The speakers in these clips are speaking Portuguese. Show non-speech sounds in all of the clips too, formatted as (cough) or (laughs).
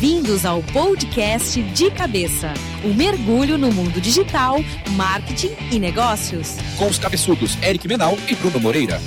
Bem-vindos ao podcast De Cabeça o um mergulho no mundo digital, marketing e negócios. Com os cabeçudos Eric Menal e Bruno Moreira.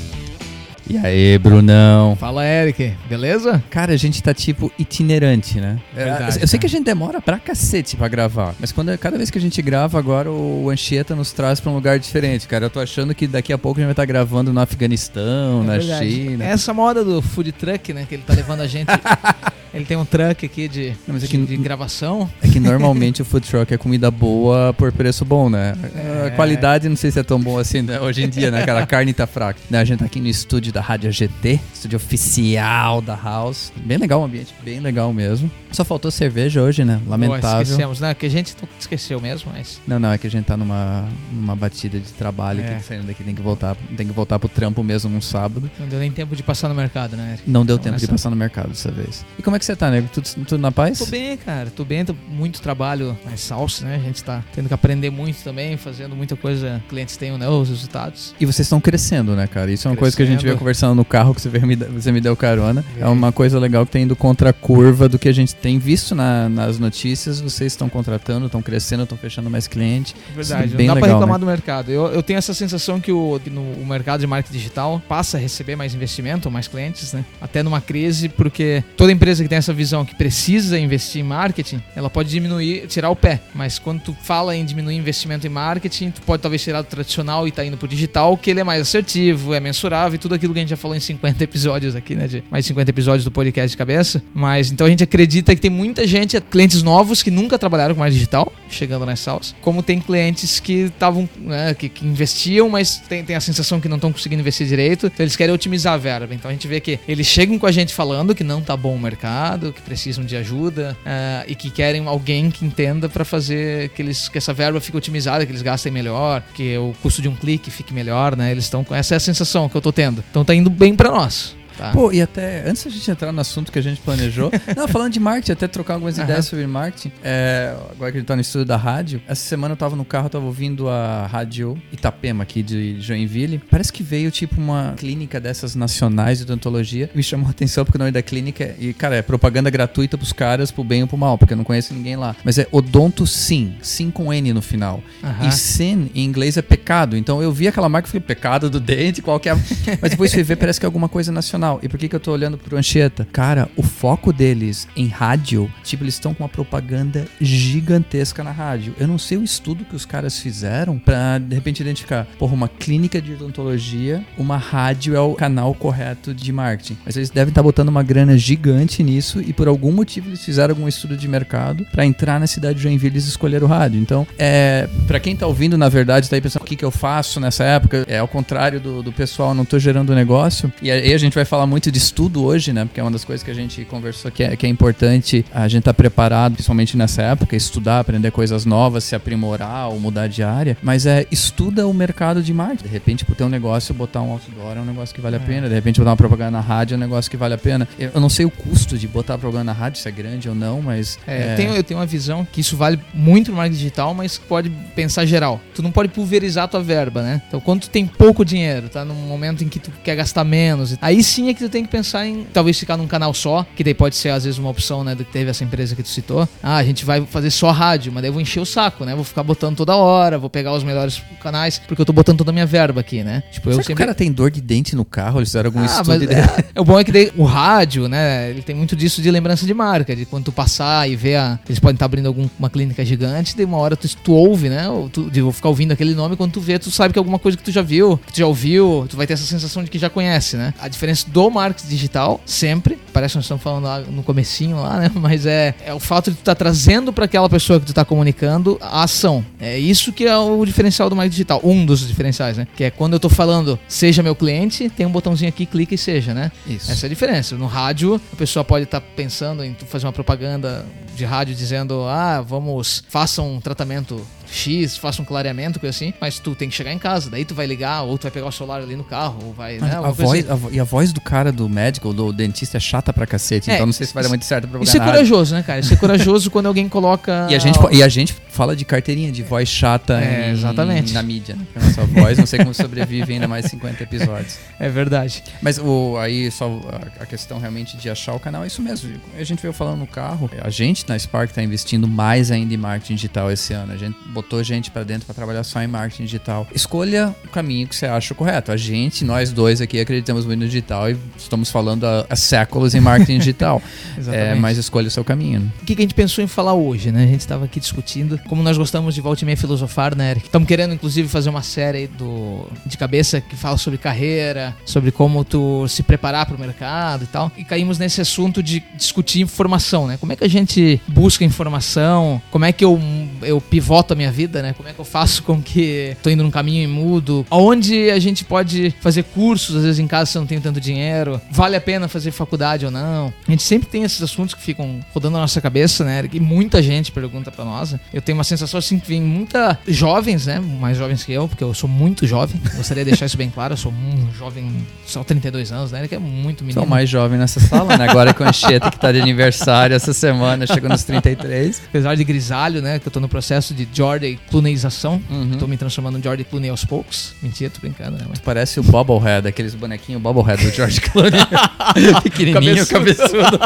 E aí, Brunão? Fala, Eric. Beleza? Cara, a gente tá tipo itinerante, né? Verdade, eu sei cara. que a gente demora pra cacete pra gravar, mas quando, cada vez que a gente grava, agora o Anchieta nos traz pra um lugar diferente, cara. Eu tô achando que daqui a pouco a gente vai estar gravando no Afeganistão, É na verdade. China. Essa moda do food truck, né? Que ele tá levando a gente. (laughs) ele tem um truck aqui de, Não, mas é de, que- de gravação. É que normalmente o food truck é comida boa por preço bom, né? É. A qualidade não sei se é tão boa assim né? hoje em dia, né? Aquela carne tá fraca. Né, A gente tá aqui no estúdio da Rádio GT, estúdio oficial da House. Bem legal o ambiente, bem legal mesmo. Só faltou cerveja hoje, né? Lamentável. esquecemos, né? Que a gente esqueceu mesmo, mas. Não, não, é que a gente tá numa, numa batida de trabalho É. que saindo daqui tem que voltar, tem que voltar pro trampo mesmo num sábado. Não deu nem tempo de passar no mercado, né, Eric? Não deu Então, tempo de nessa- passar no mercado dessa vez. E como é que você tá, nego? Tudo, tudo na paz? Tô bem, cara. Tô bem, tô muito trabalho mais salsa, né? A gente tá tendo que aprender muito também, fazendo muita coisa. Clientes têm né, os resultados. E vocês estão crescendo, né, cara? Isso é uma coisa que a gente Crescendo. veio conversando no carro que você, veio me, você me deu carona. É É. uma coisa legal que tá indo contra a curva do que a gente tem visto na- nas notícias. Vocês estão contratando, estão crescendo, estão fechando mais cliente. Verdade, Isso é bem não dá pra legal, reclamar né? do mercado. Eu, eu tenho essa sensação que o, que no, o mercado de marketing digital passa a receber mais investimento, mais clientes, né? Até numa crise, porque toda empresa que tem essa visão que precisa investir em marketing, ela pode diminuir, tirar o pé. Mas quando tu fala em diminuir investimento em marketing, tu pode talvez tirar do tradicional e tá indo pro digital, que ele é mais assertivo, é mensurável e tudo aquilo que a gente já falou em 50 (laughs) episódios aqui, né? De mais 50 episódios do podcast de cabeça. Mas então a gente acredita que tem muita gente, clientes novos que nunca trabalharam com marketing digital, chegando nas salas, como tem clientes que estavam, né, que, que investiam, mas tem, tem a sensação que não estão conseguindo investir direito, então eles querem otimizar a verba. Então a gente vê que eles chegam com a gente falando que não tá bom o mercado, que precisam de ajuda ah, e que querem alguém que entenda para fazer que, eles, que essa verba fique otimizada, que eles gastem melhor, que o custo de um clique fique melhor, né? Eles estão com essa é a sensação que eu tô tendo. Então tá indo bem para nós. Tá? Pô, e até antes da gente entrar no assunto que a gente planejou, (laughs) não, falando de marketing, até trocar algumas Aham. ideias sobre marketing. É, agora que a gente tá no estúdio da rádio, essa semana eu tava no carro, eu tava ouvindo a rádio Itapema aqui de Joinville. Parece que veio tipo uma clínica dessas nacionais de odontologia. Me chamou a atenção porque o nome da clínica é, e cara, é propaganda gratuita pros caras, pro bem ou pro mal, porque eu não conheço ninguém lá. Mas é Odonto Sim, Sim com N no final. Aham. E sin em inglês é pecado. Então eu vi aquela marca e falei, pecado do dente, qual que é? a-" (laughs) Mas depois fui ver, parece que é alguma coisa nacional. E por que, que eu tô olhando pro Anchieta? Cara, o foco deles em rádio, tipo, eles estão com uma propaganda gigantesca na rádio. Eu não sei o estudo que os caras fizeram pra, de repente, identificar, porra, uma clínica de odontologia, uma rádio é o canal correto de marketing. Mas eles devem estar botando uma grana gigante nisso e por algum motivo eles fizeram algum estudo de mercado pra entrar na cidade de Joinville eles escolheram o rádio. Então, é, para quem tá ouvindo, na verdade, tá aí pensando o que, que eu faço nessa época, é ao contrário do, do pessoal, não tô gerando negócio. E aí a gente vai falar muito de estudo hoje, né? Porque é uma das coisas que a gente conversou que é, que é importante a gente tá preparado, principalmente nessa época, estudar, aprender coisas novas, se aprimorar ou mudar de área. Mas é estuda o mercado de marketing. De repente, pro teu negócio, botar um outdoor é um negócio que vale a É. pena. De repente, botar uma propaganda na rádio é um negócio que vale a pena. Eu não sei o custo de botar propaganda na rádio, se é grande ou não, mas. É, Eu, tenho, eu tenho uma visão que isso vale muito no marketing digital, mas pode pensar geral. Tu não pode pulverizar tua verba, né? Então, quando tu tem pouco dinheiro, tá num momento em que tu quer gastar menos, aí sim é que tu tem que pensar em talvez ficar num canal só, que daí pode ser às vezes uma opção, né? Do que teve essa empresa que tu citou. Ah, a gente vai fazer só rádio, mas daí eu vou encher o saco, né? Vou ficar botando toda hora, vou pegar os melhores canais, porque eu tô botando toda a minha verba aqui, né? Tipo, eu Será que o sempre. cara tem dor de dente no carro? Eles fizeram algum Ah, estudo mas é, é, o bom é que daí o rádio, né? Ele tem muito disso de lembrança de marca, de quando tu passar e ver a. Eles podem estar abrindo alguma clínica gigante, de uma hora tu, tu ouve, né? Ou tu, de eu ficar ouvindo aquele nome, quando tu vê, tu sabe que é alguma coisa que tu já viu, que tu já ouviu, tu vai ter essa sensação de que já conhece, né? A diferença do marketing digital, sempre, parece que nós estamos falando lá no comecinho lá, né? (laughs) Mas é, é o fato de tu estar trazendo para aquela pessoa que tu tá comunicando a ação. É isso que é o diferencial do marketing digital. Um dos diferenciais, né? Que é quando eu tô falando, seja meu cliente, tem um botãozinho aqui, clica e seja, né? Isso. Essa é a diferença. No rádio, a pessoa pode estar pensando em tu fazer uma propaganda de rádio dizendo: ah, vamos, faça um tratamento X, faça um clareamento, coisa assim, mas tu tem que chegar em casa, daí tu vai ligar, ou tu vai pegar o celular ali no carro, ou vai, né? a alguma coisa voz, assim. a e a voz do cara do médico, do dentista, é chata pra cacete. É, então não sei se vai dar muito certo pra Isso é corajoso, né, cara? Isso é corajoso quando alguém coloca. (laughs) E a, gente, e a gente fala de carteirinha de voz chata É, em- exatamente. na mídia. Né? Porque a nossa voz, não sei como sobrevive ainda mais 50 episódios. É verdade. Mas o, aí só a, a questão realmente de achar o canal é isso mesmo. A gente veio falando no carro. A gente na Spark está investindo mais ainda em marketing digital esse ano. A gente botou gente para dentro para trabalhar só em marketing digital. Escolha o caminho que você acha correto. A gente, nós dois aqui, acreditamos muito no digital e estamos falando há, há séculos em marketing digital. (laughs) É, mas escolha o seu caminho. O que, que a gente pensou em falar hoje, né? A gente estava aqui discutindo como nós gostamos de volta e meia filosofar, né, Eric? Estamos querendo, inclusive, fazer uma série do, de cabeça que fala sobre carreira, sobre como tu se preparar para o mercado e tal. E caímos nesse assunto de discutir informação, né? Como é que a gente busca informação? Como é que eu, eu pivoto a minha vida, né? Como é que eu faço com que tô indo num caminho e mudo? Aonde a gente pode fazer cursos, às vezes em casa você não tem tanto dinheiro? Vale a pena fazer faculdade ou não? A gente sempre tem esses assuntos que ficam rodando na nossa cabeça, né? Eric? E muita gente pergunta pra nós. né? Eu tenho uma sensação assim que vem muita jovens, né? Mais jovens que eu, porque eu sou muito jovem. Gostaria de deixar isso bem claro. Eu sou um jovem, só 32 anos, né? Eric é muito menino. Sou mais jovem nessa sala, né? Agora com a Anchieta que tá de aniversário essa semana, chegou nos 33. Apesar de grisalho, né? Que eu tô no processo de Jordan Clooneização. Uhum. Tô me transformando em Jordan Clooney aos poucos. Mentira, tô brincando, né? Mas... Parece o Bobblehead, aqueles bonequinhos Bobblehead do George (laughs) Clooney. Pequenininho, Cabeçudo. cabeçudo.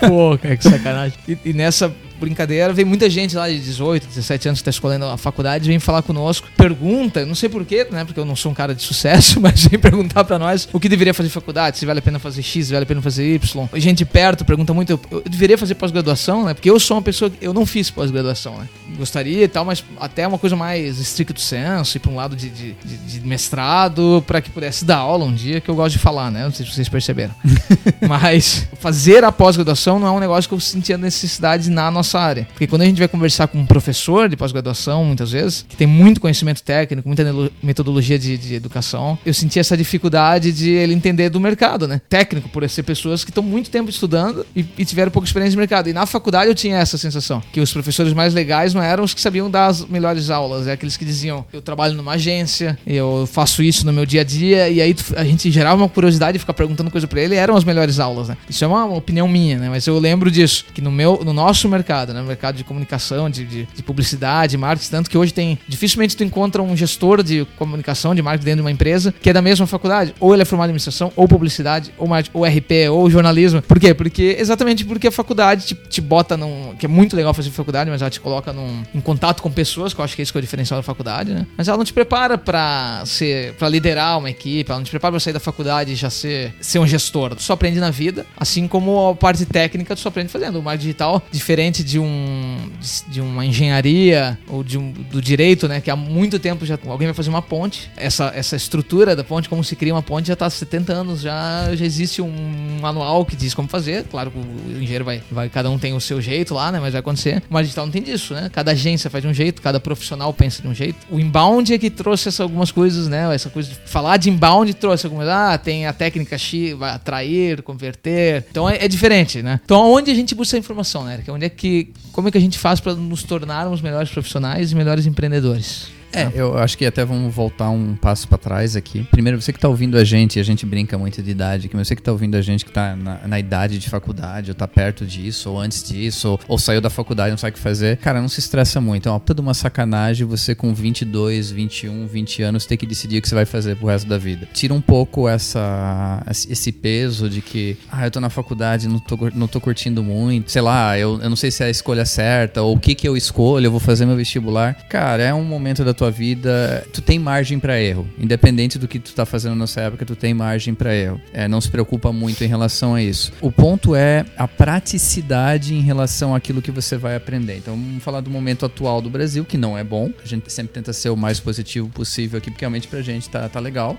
(laughs) Pô, cara, que sacanagem. E, e nessa brincadeira, vem muita gente lá de 18, 17 anos que tá escolhendo a faculdade, vem falar conosco, pergunta, não sei porquê, né, porque eu não sou um cara de sucesso, (laughs) mas vem perguntar pra nós o que deveria fazer faculdade, se vale a pena fazer X, se vale a pena fazer Y. Gente perto pergunta muito, eu, eu deveria fazer pós-graduação, né, porque eu sou uma pessoa, eu não fiz pós-graduação, né, gostaria e tal, mas até uma coisa mais estricto senso, ir pra um lado de, de, de- de mestrado, pra que pudesse dar aula um dia, que eu gosto de falar, né, não sei se vocês perceberam. (laughs) Mas fazer a pós-graduação não é um negócio que eu sentia necessidade na nossa área. Porque quando a gente vai conversar com um professor de pós-graduação, muitas vezes, que tem muito conhecimento técnico, muita metodologia de, de educação, eu sentia essa dificuldade de ele entender do mercado, né? Técnico, por ser pessoas que estão muito tempo estudando e, e tiveram pouca experiência de mercado. E na faculdade eu tinha essa sensação, que os professores mais legais não eram os que sabiam dar as melhores aulas, é aqueles que diziam, eu trabalho numa agência, eu faço isso no meu dia a dia, e aí a gente gerava uma curiosidade de ficar perguntando coisa pra ele, eram as melhores aulas, né? Isso é uma opinião minha, né? Mas eu lembro disso, que no meu, no nosso mercado, né? No mercado de comunicação, de, de, de publicidade, marketing, tanto que hoje tem, dificilmente tu encontra um gestor de comunicação, de marketing dentro de uma empresa, que é da mesma faculdade, ou ele é formado em administração, ou publicidade, ou ou RP, ou jornalismo. Por quê? Porque, exatamente porque a faculdade te, te bota num, que é muito legal fazer faculdade, mas ela te coloca num, em contato com pessoas, que eu acho que é isso que é o diferencial da faculdade, né? Mas ela não te prepara pra ser, para liderar uma equipe, ela não te prepara pra sair da faculdade e já ser, ser um gestor. Tu só aprende na vida, assim como a parte técnica tu só aprende fazendo. O marketing digital, diferente de um de, uma engenharia ou de um, do direito, né, que há muito tempo já alguém vai fazer uma ponte. Essa, essa estrutura da ponte, como se cria uma ponte, já tá há 70 anos, já, já existe um manual que diz como fazer. Claro que o engenheiro vai, vai cada um tem o seu jeito lá, né, mas vai acontecer. Marketing digital não tem disso, né? Cada agência faz de um jeito, cada profissional pensa de um jeito. O inbound é que trouxe essa, algumas coisas, né? Essa coisa de falar de inbound trouxe algumas. Ah, tem a técnica X, vai atrair, converter. Então é, é diferente, né? Então onde a gente busca a informação, né? Onde é que. Como é que a gente faz para nos tornarmos melhores profissionais e melhores empreendedores? É, eu acho que até vamos voltar um passo pra trás aqui. Primeiro, você que tá ouvindo a gente, e a gente brinca muito de idade aqui, mas você que tá ouvindo a gente que tá na, na idade de faculdade, ou tá perto disso, ou antes disso, ou, ou saiu da faculdade e não sabe o que fazer, cara, não se estressa muito. É uma puta de uma sacanagem você com 22, 21, 20 anos ter que decidir o que você vai fazer pro resto da vida. Tira um pouco essa, esse peso de que, ah, eu tô na faculdade, não tô, não tô curtindo muito, sei lá, eu, eu não sei se é a escolha certa, ou o que que eu escolho, eu vou fazer meu vestibular. Cara, é um momento da tua vida, tu tem margem pra erro. Independente do que tu tá fazendo nessa época, tu tem margem pra erro. É, não se preocupa muito em relação a isso. O ponto é a praticidade em relação àquilo que você vai aprender. Então, vamos falar do momento atual do Brasil, que não é bom. A gente sempre tenta ser o mais positivo possível aqui, porque realmente pra gente tá, tá legal.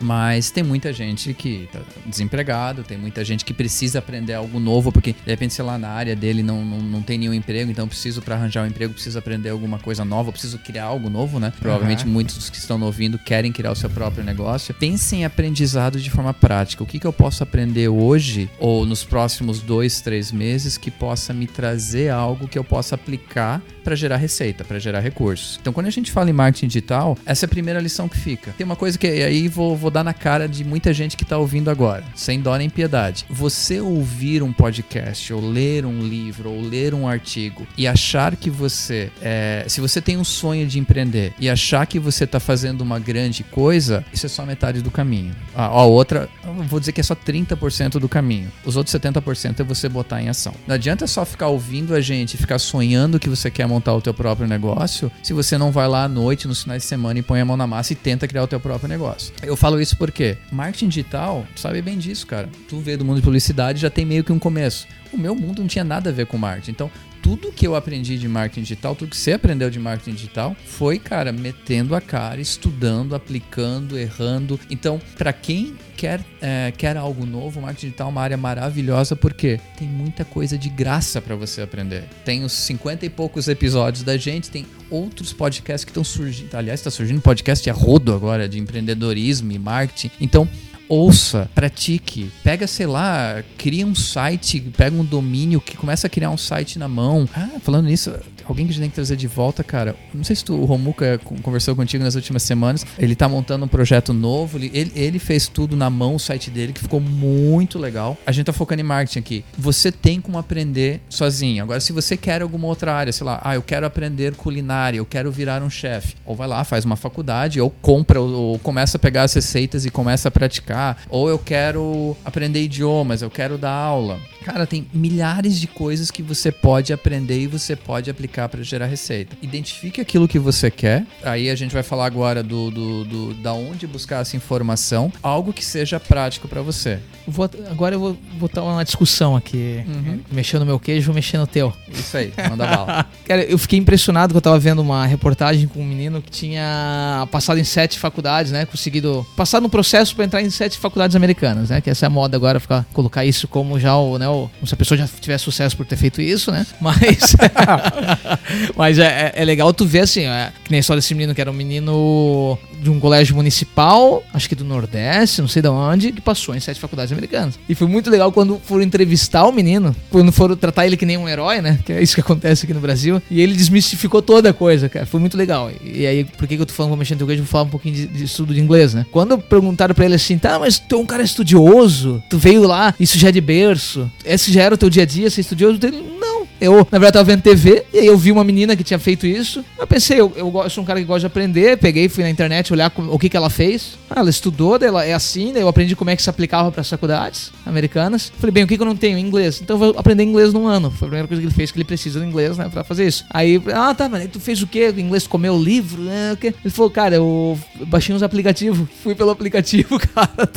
Mas tem muita gente que tá desempregado, tem muita gente que precisa aprender algo novo, porque de repente, sei lá, na área dele não, não, não tem nenhum emprego, então eu preciso para arranjar um emprego, preciso aprender alguma coisa nova, preciso criar algo novo. Novo, né? Provavelmente muitos dos que estão ouvindo querem criar o seu próprio negócio. Pense em aprendizado de forma prática. O que, que eu posso aprender hoje ou nos próximos dois, três meses que possa me trazer algo que eu possa aplicar para gerar receita, para gerar recursos. Então, quando a gente fala em marketing digital, essa é a primeira lição que fica. Tem uma coisa que aí vou, vou dar na cara de muita gente que está ouvindo agora, sem dó nem piedade. Você ouvir um podcast, ou ler um livro, ou ler um artigo e achar que você, é, se você tem um sonho de empreender e achar que você está fazendo uma grande coisa, isso é só metade do caminho. A, a outra, vou dizer que é só 30% do caminho. Os outros 70% é você botar em ação. Não adianta só ficar ouvindo a gente, ficar sonhando que você quer montar o teu próprio negócio, se você não vai lá à noite, nos finais de semana e põe a mão na massa e tenta criar o teu próprio negócio. Eu falo isso porque marketing digital, tu sabe bem disso, cara. Tu vê do mundo de publicidade já tem meio que um começo. O meu mundo não tinha nada a ver com marketing. Então, tudo que eu aprendi de marketing digital, tudo que você aprendeu de marketing digital, foi, cara, metendo a cara, estudando, aplicando, errando. Então, para quem quer, é, quer algo novo, marketing digital é uma área maravilhosa porque tem muita coisa de graça para você aprender. Tem os 50 e poucos episódios da gente, tem outros podcasts que estão surgindo. Aliás, está surgindo podcast a rodo agora de empreendedorismo e marketing. Então, ouça, pratique, pega, sei lá, cria um site, pega um domínio que começa a criar um site na mão. Ah, falando nisso, alguém que a gente tem que trazer de volta, cara. Não sei se tu, o Romuca conversou contigo nas últimas semanas. Ele tá montando um projeto novo. Ele, ele fez tudo na mão, o site dele, que ficou muito legal. A gente tá focando em marketing aqui. Você tem como aprender sozinho. Agora, se você quer alguma outra área, sei lá, ah, eu quero aprender culinária, eu quero virar um chefe. Ou vai lá, faz uma faculdade, ou compra, ou, ou começa a pegar as receitas e começa a praticar ou eu quero aprender idiomas, eu quero dar aula. Cara, tem milhares de coisas que você pode aprender e você pode aplicar para gerar receita. Identifique aquilo que você quer. Aí a gente vai falar agora do, do, do da onde buscar essa informação, algo que seja prático para você. Vou, agora eu vou botar uma discussão aqui. Uhum. Mexer no meu queijo, mexer no teu. Isso aí, manda bala. (laughs) Cara, eu fiquei impressionado que eu tava vendo uma reportagem com um menino que tinha passado em sete faculdades, né? Conseguido passar no processo para entrar em sete faculdades americanas, né? Que essa é a moda agora, ficar, colocar isso como já o, né, o, se a pessoa já tiver sucesso por ter feito isso, né? Mas, (laughs) (laughs) (laughs) mas é, é, legal tu ver assim, é, que nem só desse menino que era um menino de um colégio municipal, acho que do Nordeste, não sei de onde, que passou em sete faculdades americanas. E foi muito legal quando foram entrevistar o menino, quando foram tratar ele que nem um herói, né? Que é isso que acontece aqui no Brasil. E ele desmistificou toda a coisa, cara. Foi muito legal. E aí, por que, que eu tô falando, vou mexer no teu queijo, vou falar um pouquinho de, de estudo de inglês, né? Quando perguntaram pra ele assim, tá, mas tu é um cara estudioso, tu veio lá, isso já é de berço, esse já era o teu dia a dia, ser estudioso? Ele. Eu, na verdade, tava vendo TV e aí eu vi uma menina que tinha feito isso. Eu pensei, eu, eu, eu sou um cara que gosta de aprender. Peguei, fui na internet olhar o que, que ela fez. Ah, ela estudou, ela é assim, daí eu aprendi como é que se aplicava para faculdades americanas. Falei, bem, o que, que eu não tenho? Inglês. Então eu vou aprender inglês num ano. Foi a primeira coisa que ele fez, que ele precisa do inglês, né, pra fazer isso. Aí, ah, tá, mas tu fez o quê? O inglês comeu o livro? Né, o quê? Ele falou, cara, eu baixei uns aplicativos. (laughs) Fui pelo aplicativo, (laughs) cara.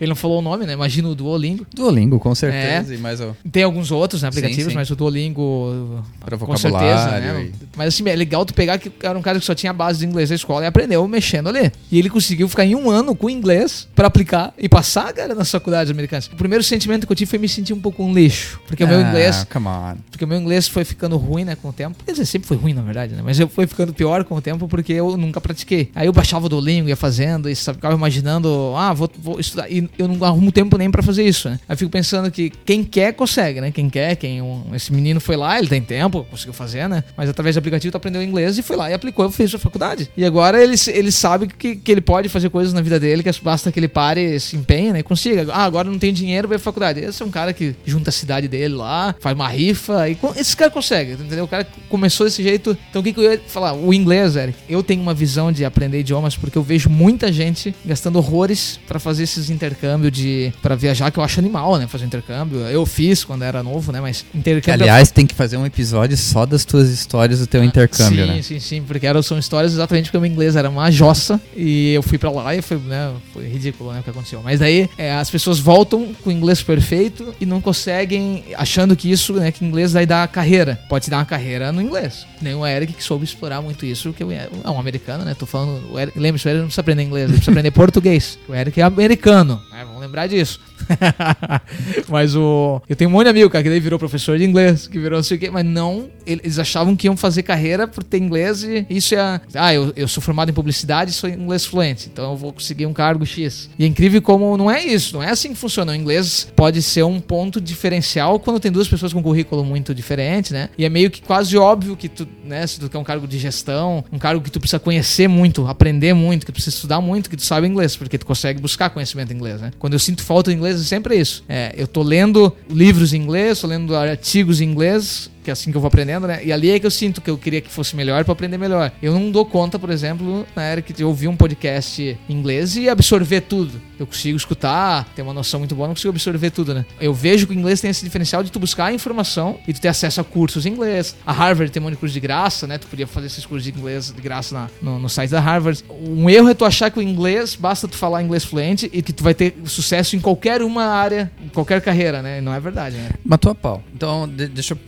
Ele não falou o nome, né? Imagina o Duolingo. Duolingo, com certeza. É. E mais o... Tem alguns outros né, aplicativos, sim, sim. mas o Duolingo, Pra com certeza, né? Mas assim, é legal tu pegar que era um cara que só tinha base de inglês na escola e aprendeu mexendo ali. E ele conseguiu ficar em um ano com inglês para aplicar e passar, cara, nas faculdades americanas. O primeiro sentimento que eu tive foi me sentir um pouco um lixo. Porque ah, o meu ah, inglês. Come on. Porque o meu inglês foi ficando ruim, né, com o tempo. Quer dizer, sempre foi ruim, na verdade, né? Mas eu foi ficando pior com o tempo porque eu nunca pratiquei. Aí eu baixava o Duolingo, ia fazendo, e ficava imaginando, ah, vou, vou estudar. E eu não arrumo tempo nem para fazer isso, né? Aí eu fico pensando que quem quer consegue, né? Quem quer, quem. Um, esse menino foi lá, ele tem tempo, conseguiu fazer, né? Mas através do aplicativo tu aprendeu inglês e foi lá e aplicou e fez a faculdade. E agora ele, ele sabe que, que ele pode fazer coisas na vida dele, que basta que ele pare, se empenhe, né? E consiga. Ah, agora não tem dinheiro, vai pra faculdade. Esse é um cara que junta a cidade dele lá, faz uma rifa. E esse cara consegue, entendeu? O cara começou desse jeito. Então o que, que eu ia falar? O inglês, Eric. Eu tenho uma visão de aprender idiomas porque eu vejo muita gente gastando horrores para fazer esses intercâmbios de. para viajar, que eu acho animal, né? Fazer intercâmbio. Eu fiz quando era novo, né? Mas intercâmbio. Aliás, tem que fazer um episódio só das tuas histórias do teu ah, intercâmbio, sim, né? Sim, sim, porque eram, são histórias exatamente porque o meu inglês era uma jossa e eu fui para lá e foi, né, foi ridículo né, o que aconteceu. Mas daí é, as pessoas voltam com o inglês perfeito e não conseguem, achando que isso, né, que inglês vai dar carreira. Pode te dar uma carreira no inglês. Nem o Eric que soube explorar muito isso, que é um americano, né? Tô falando, lembre-se, o Eric não precisa aprender inglês, ele precisa aprender (laughs) português. O Eric é americano, né? Vamos vamos lembrar disso. (laughs) mas o. Eu tenho um monte de amigo, cara, que daí virou professor de inglês, que virou não sei o quê, mas não. Eles achavam que iam fazer carreira por ter inglês e isso é. Ah, eu, eu sou formado em publicidade e sou inglês fluente, então eu vou conseguir um cargo X. E é incrível como não é isso, não é assim que funciona. O inglês pode ser um ponto diferencial quando tem duas pessoas com currículo muito diferente, né? E é meio que quase óbvio que tu, né, se tu quer um cargo de gestão, um cargo que tu precisa conhecer muito, aprender muito, que tu precisa estudar muito, que tu sabe inglês, porque tu consegue buscar conhecimento em inglês, né? Quando eu sinto falta de inglês, é sempre isso. É, eu tô lendo livros em inglês, tô lendo artigos em inglês, is que é assim que eu vou aprendendo, né? E ali é que eu sinto que eu queria que fosse melhor para aprender melhor. Eu não dou conta, por exemplo, na era que eu ouvi um podcast em inglês e absorver tudo. Eu consigo escutar, ter uma noção muito boa, não consigo absorver tudo, né? Eu vejo que o inglês tem esse diferencial de tu buscar a informação e tu ter acesso a cursos em inglês. A Harvard tem um monte de curso de graça, né? Tu podia fazer esses cursos de inglês de graça na, no, no site da Harvard. Um erro é tu achar que o inglês, basta tu falar inglês fluente e que tu vai ter sucesso em qualquer uma área, em qualquer carreira, né? E não é verdade, né? Matou a pau. Então, de- deixa eu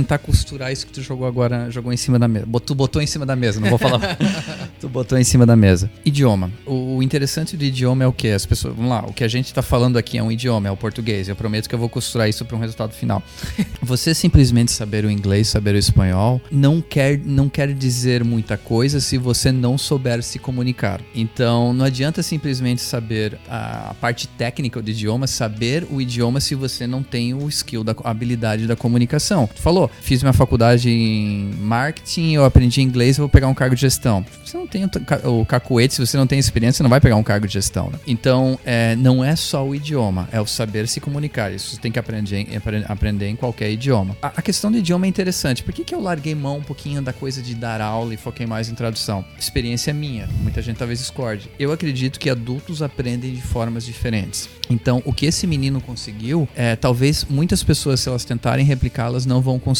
tentar costurar isso que tu jogou agora, jogou em cima da mesa. Tu botou em cima da mesa, não vou falar. (laughs) tu botou em cima da mesa. Idioma. O interessante do idioma é o que? As pessoas. Vamos lá, o que a gente tá falando aqui é um idioma, é o português. Eu prometo que eu vou costurar isso para um resultado final. (laughs) Você simplesmente saber o inglês, saber o espanhol, não quer, não quer dizer muita coisa se você não souber se comunicar. Então, não adianta simplesmente saber a, a parte técnica do idioma, saber o idioma se você não tem o skill, da, a habilidade da comunicação. Tu falou, fiz minha faculdade em marketing, eu aprendi inglês, eu vou pegar um cargo de gestão. Você não tem o, ca- o cacuete, se você não tem experiência, você não vai pegar um cargo de gestão. né? Então, é, não é só o idioma, é o saber se comunicar. Isso você tem que aprender, aprender em qualquer idioma. A, a questão do idioma é interessante. Por que, que eu larguei mão um pouquinho da coisa de dar aula e foquei mais em tradução? Experiência minha. Muita gente talvez discorde. Eu acredito que adultos aprendem de formas diferentes. Então, o que esse menino conseguiu, é, talvez muitas pessoas, se elas tentarem replicá-las, não vão conseguir.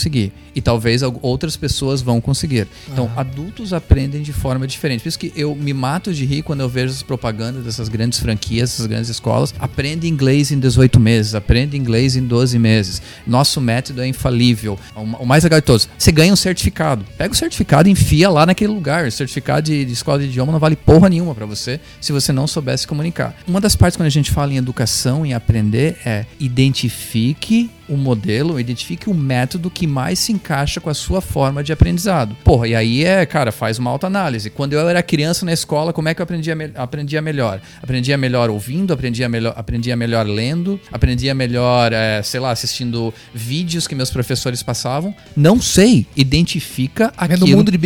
E talvez al- outras pessoas vão conseguir. Então, adultos aprendem de forma diferente. Por isso que eu me mato de rir quando eu vejo as propagandas dessas grandes franquias, essas grandes escolas. Aprende inglês em 18 meses, aprende inglês em 12 meses. Nosso método é infalível. O o mais legal de todos, você ganha um certificado. Pega o certificado e enfia lá naquele lugar. O certificado de, de escola de idioma não vale porra nenhuma para você se você não soubesse comunicar. Uma das partes quando a gente fala em educação, em aprender, é identifique o modelo, identifique o método que mais se encaixa com a sua forma de aprendizado. Porra, e aí é, cara, faz uma autoanálise. Quando eu era criança na escola, como é que eu aprendia, me- aprendia melhor? Aprendia melhor ouvindo, aprendia melhor, aprendia melhor lendo, aprendia melhor, é, sei lá, assistindo vídeos que meus professores passavam. Não sei. Identifica Vendo aquilo. o mundo de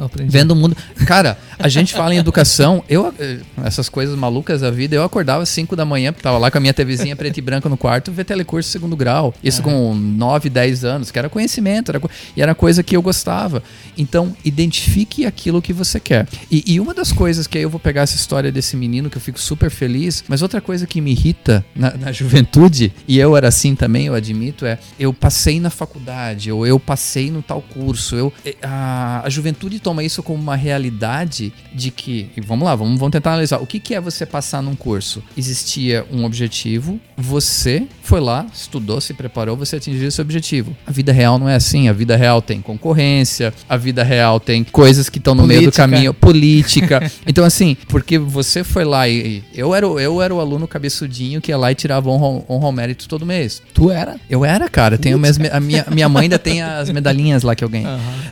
aprendi. Vendo o mundo. Cara, a gente fala em educação. Eu, eh, essas coisas malucas da vida, eu acordava às 5 da manhã, tava lá com a minha TVzinha preta e branca no quarto, ver telecurso segundo grau. Isso com 9, 10 anos, que era conhecimento, era, e era coisa que eu gostava. Então, identifique aquilo que você quer. E, e uma das coisas que aí eu vou pegar essa história desse menino, que eu fico super feliz, mas outra coisa que me irrita na, na (laughs) juventude, e eu era assim também, eu admito, é eu passei na faculdade, ou eu passei no tal curso. Eu, eh, a, a juventude toma isso como uma realidade de que, e vamos lá, vamos, vamos tentar analisar. O que, que é você passar num curso? Existia um objetivo, você foi lá, estudou, se preparou, você atingiu esse objetivo. A vida real não é assim. A vida real tem concorrência, a vida real tem coisas que estão no meio do Política. caminho, política. (laughs) então, assim, porque você foi lá e. eu, era, o- eu era o aluno cabeçudinho que ia lá e tirava honra, honra ao mérito todo mês. Tu era? Eu era, cara. Tenho minhas me- a minha, minha mãe ainda tem as medalhinhas lá que eu ganhei.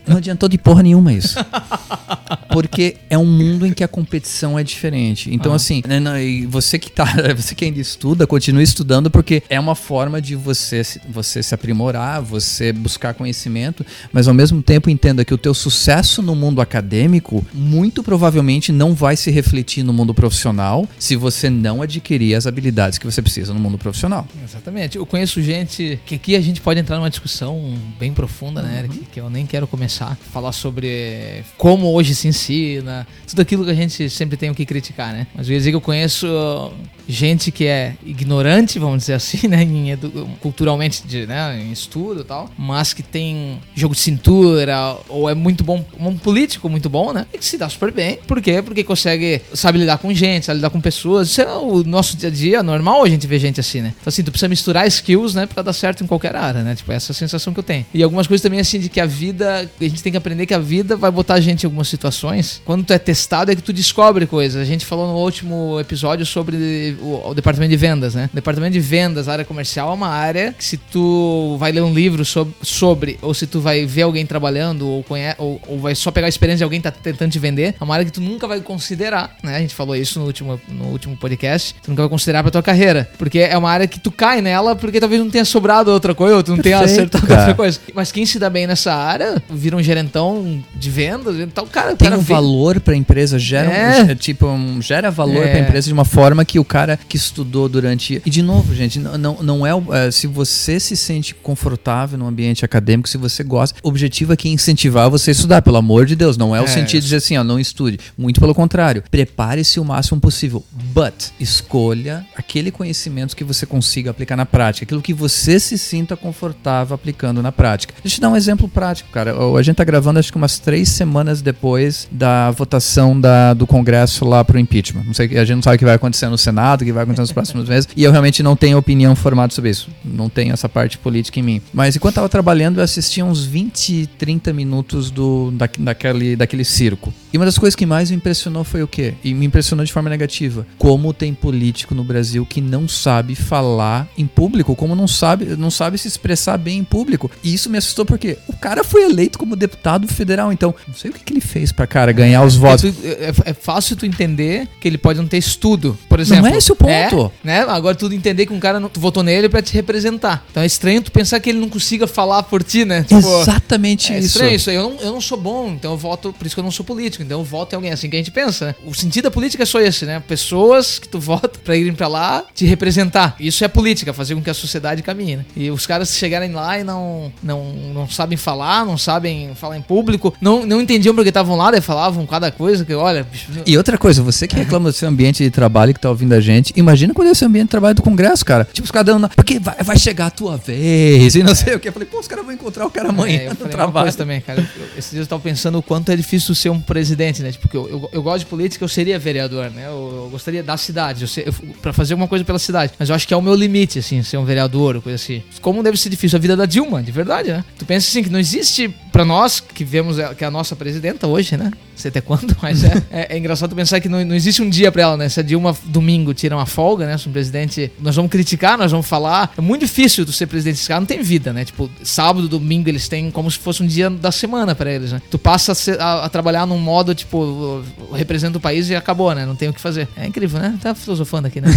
Não adiantou de porra nenhuma isso. Porque é um mundo em que a competição é diferente. Então, assim, né, não, você que tá, (laughs) você que ainda estuda, continue estudando, porque é uma forma de você, você se aprimorar, você buscar conhecimento, mas ao mesmo tempo entenda que o teu sucesso no mundo acadêmico muito provavelmente não vai se refletir no mundo profissional se você não adquirir as habilidades que você precisa no mundo profissional. Exatamente. Eu conheço gente que aqui a gente pode entrar numa discussão bem profunda, né, Eric? Que eu nem quero começar. Falar sobre como hoje se ensina, tudo aquilo que a gente sempre tem o que criticar, né? Mas eu ia dizer que eu conheço gente que é ignorante, vamos dizer assim, né? Em culturalmente, de, né? Em estudo e tal, mas que tem jogo de cintura, ou é muito bom, um político muito bom, né? E que se dá super bem. Por quê? Porque consegue, sabe lidar com gente, sabe lidar com pessoas. Isso é o nosso dia a dia, normal a gente ver gente assim, né? Então, assim, tu precisa misturar skills, né? Pra dar certo em qualquer área, né? Tipo, essa é a sensação que eu tenho. E algumas coisas também, assim, de que a vida, a gente tem que aprender que a vida vai botar a gente em algumas situações. Quando tu é testado, é que tu descobre coisas. A gente falou no último episódio sobre o, o departamento de vendas, né? O departamento de vendas, área comercial, é uma área que se tu vai ler um livro sobre, sobre ou se tu vai ver alguém trabalhando, ou, conhe, ou, ou vai só pegar a experiência de alguém que tá tentando te vender, é uma área que tu nunca vai considerar, né? A gente falou isso no último, no último podcast. Tu nunca vai considerar pra tua carreira. Porque é uma área que tu cai nela porque talvez não tenha sobrado outra coisa, ou tu não tenha Perfeito, acertado cara. outra coisa. Mas quem se dá bem nessa área, vira um gerentão de vendas, então, cara, Tem cara um vê- valor pra empresa, gera, um- É. é, tipo, um- gera valor É. pra empresa de uma forma que o cara que estudou durante. E de novo, gente, não, não, é, o- é, Se você se sente confortável no ambiente acadêmico, se você gosta, o objetivo aqui é incentivar você a estudar, pelo amor de Deus. Não é o É, sentido de dizer assim, ó, não estude. Muito pelo contrário. Prepare-se o máximo possível. But escolha aquele conhecimento que você consiga aplicar na prática, aquilo que você se sinta confortável aplicando na prática. Deixa eu te dar um exemplo prático, cara. A gente tá gravando acho que umas três semanas depois da votação da, do Congresso lá pro impeachment. Não sei, a gente não sabe o que vai acontecer no Senado, o que vai acontecer nos próximos (laughs) meses, e eu realmente não tenho opinião formada sobre isso. Não tenho essa parte política em mim. Mas enquanto eu tava trabalhando, eu assistia uns 20, 30 minutos do, da, daquele, daquele circo. E uma das coisas que mais me impressionou foi o quê? E me impressionou de forma negativa. Como tem político no Brasil que não sabe falar em público, como não sabe, não sabe se expressar bem em público. E isso me assustou porque o cara foi eleito como deputado federal, então não sei o que, que ele fez pra cara ganhar os votos. É, é- é fácil tu entender que ele pode não ter estudo, por exemplo. é esse o ponto. É, né? Agora tu entender que um cara não, tu votou nele pra te representar. Então é estranho tu pensar que ele não consiga falar por ti, né? Tipo, Exatamente é isso. estranho isso. aí. Eu não, eu não sou bom, então eu voto, por isso que eu não sou político. Então eu voto em alguém assim que a gente pensa. né? O sentido da política é só esse, né? Pessoas que tu vota pra irem pra lá te representar. Isso é política, fazer com que a sociedade caminhe, né? E os caras chegarem lá e não, não, não sabem falar, não sabem falar em público, não, não entendiam porque estavam lá, daí falavam cada coisa que, olha, E outra coisa, você que reclama do seu ambiente de trabalho que tá ouvindo a gente, imagina quando é o seu ambiente de trabalho do Congresso, cara. Tipo, os caras dando. Porque vai, vai chegar a tua vez e não sei o que. Eu falei, pô, os caras vão encontrar o cara amanhã É, eu no trabalho. coisa também, cara. Esses dias eu tava pensando o quanto é difícil ser um presidente, né? Tipo, porque eu, eu, eu gosto de política, eu seria vereador, né? Eu, eu gostaria da cidade, eu, eu, pra fazer alguma coisa pela cidade. Mas eu acho que é o meu limite, assim, ser um vereador ou coisa assim. Como deve ser difícil a vida da Dilma, de verdade, né? Tu pensa assim, que não existe pra nós, que vemos ela- que é a nossa presidenta hoje, né? Sei até quando, mas é, é, é engraçado pensar que não, não existe um dia pra ela, né? Se a Dilma domingo tira uma folga, né? Se um presidente. Nós vamos criticar, nós vamos falar. É muito difícil tu ser presidente desse cara, não tem vida, né? Tipo, sábado, domingo eles têm como se fosse um dia da semana pra eles, né? Tu passa a, ser- a- a trabalhar num modo, tipo, representa o país e acabou, né? Não tem o que fazer. É incrível, né? Tá filosofando aqui, né?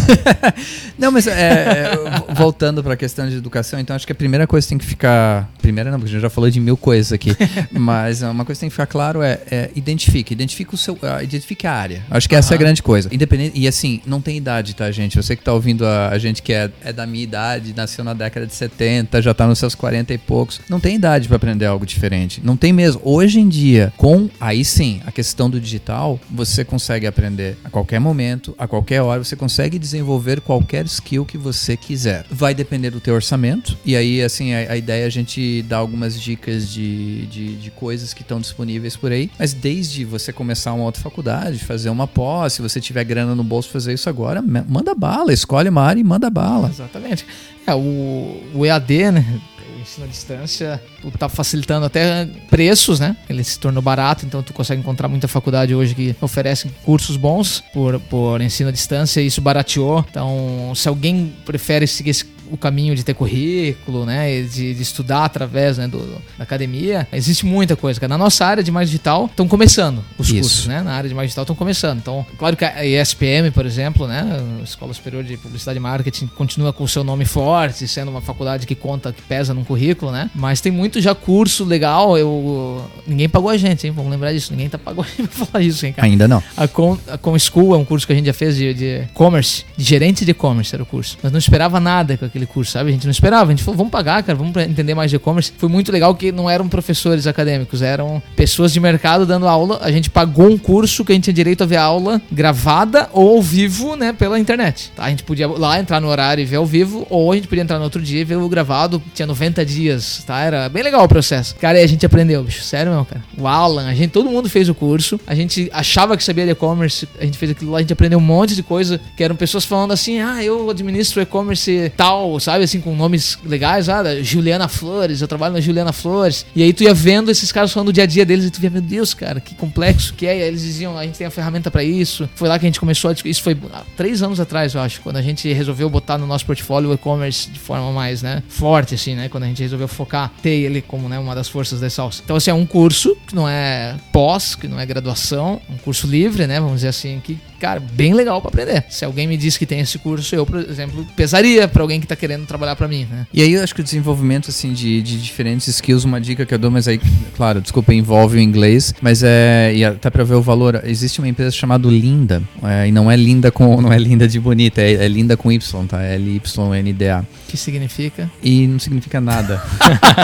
(laughs) Não, mas é, é, voltando pra questão de educação, então acho que a primeira coisa que tem que ficar. Primeira não, porque a gente já falou de mil coisas aqui. (laughs) mas uma coisa que tem que ficar claro é, é identifique. Identifique o seu. ah, identifique a área. Acho que essa é a grande coisa. Independente. E assim, não tem idade, tá, gente? Você que tá ouvindo a, a gente que é, é da minha idade, nasceu na década de 70, já tá nos seus 40 e poucos. Não tem idade pra aprender algo diferente. Não tem mesmo. Hoje em dia, com aí sim, a questão do digital, você consegue aprender a qualquer momento, a qualquer hora, você consegue desenvolver qualquer skill que você quiser. Vai depender do teu orçamento. E aí, assim, a, a ideia é a gente dar algumas dicas de, de, de coisas que estão disponíveis por aí. Mas desde você começar uma outra faculdade, fazer uma pós, se você tiver grana no bolso fazer isso agora, manda bala, escolhe uma área e manda bala. Exatamente. É, o, o EAD, né? Ensino à distância, tu tá facilitando até preços, né? Ele se tornou barato, então tu consegue encontrar muita faculdade hoje que oferece cursos bons por, por ensino à distância, e isso barateou. Então, se alguém prefere seguir esse o caminho de ter currículo, né, de, de estudar através né, do, da academia, existe muita coisa. cara. Na nossa área de mais digital, estão começando os Isso. cursos, né? Na área de mais digital estão começando. Então, claro que a ESPM, por exemplo, né, a Escola Superior de Publicidade e Marketing, continua com o seu nome forte, sendo uma faculdade que conta, que pesa num currículo, né? Mas tem muito já curso legal. Eu ninguém pagou a gente, hein? Vamos lembrar disso. Ninguém tá pagando (laughs) a gente pra falar isso, hein, cara? Ainda não. A Com, a Com School é um curso que a gente já fez de, de commerce, de gerente de e-commerce era o curso. Mas não esperava nada com aquele curso, sabe? A gente não esperava. A gente falou, vamos pagar, cara, vamos entender mais de e-commerce. Foi muito legal que não eram professores acadêmicos, eram pessoas de mercado dando aula. A gente pagou um curso que a gente tinha direito a ver a aula gravada ou ao vivo, né, pela internet. Tá? A gente podia lá entrar no horário e ver ao vivo, ou a gente podia entrar no outro dia e ver o gravado. Tinha 90 dias, tá? Era bem legal o processo. Cara, e a gente aprendeu, bicho. Sério mesmo, cara. O Alan, a gente, todo mundo fez o curso. A gente achava que sabia de e-commerce. A gente fez aquilo lá, a gente aprendeu um monte de coisa. Que eram pessoas falando assim: ah, eu administro e-commerce tal, sabe, assim, com nomes legais, ah, Juliana Flores, eu trabalho na Juliana Flores. E aí tu ia vendo esses caras falando do dia a dia deles e tu via, meu Deus, cara, que complexo que é. E aí eles diziam, a gente tem a ferramenta pra isso. Foi lá que a gente começou a. Isso foi há três anos atrás, eu acho, quando a gente resolveu botar no nosso portfólio o e-commerce de forma mais, né, forte, assim, né? Quando a gente resolveu focar, ter ele como, né, uma das forças da salsa. Então, assim, é um curso que não é pós, que não é graduação, um curso livre, né? Vamos dizer assim, que cara, bem legal para aprender. Se alguém me diz que tem esse curso, eu, por exemplo, pesaria para alguém que tá querendo trabalhar para mim, né? E aí eu acho que o desenvolvimento, assim, de, de diferentes skills, uma dica que eu dou, mas aí, claro, desculpa, envolve o inglês, mas é, e até pra ver o valor, existe uma empresa chamada Linda, é, e não é linda com, (laughs) não é linda de bonita, é, é linda com Y, tá? L-Y-N-D-A. Que significa? E não significa nada.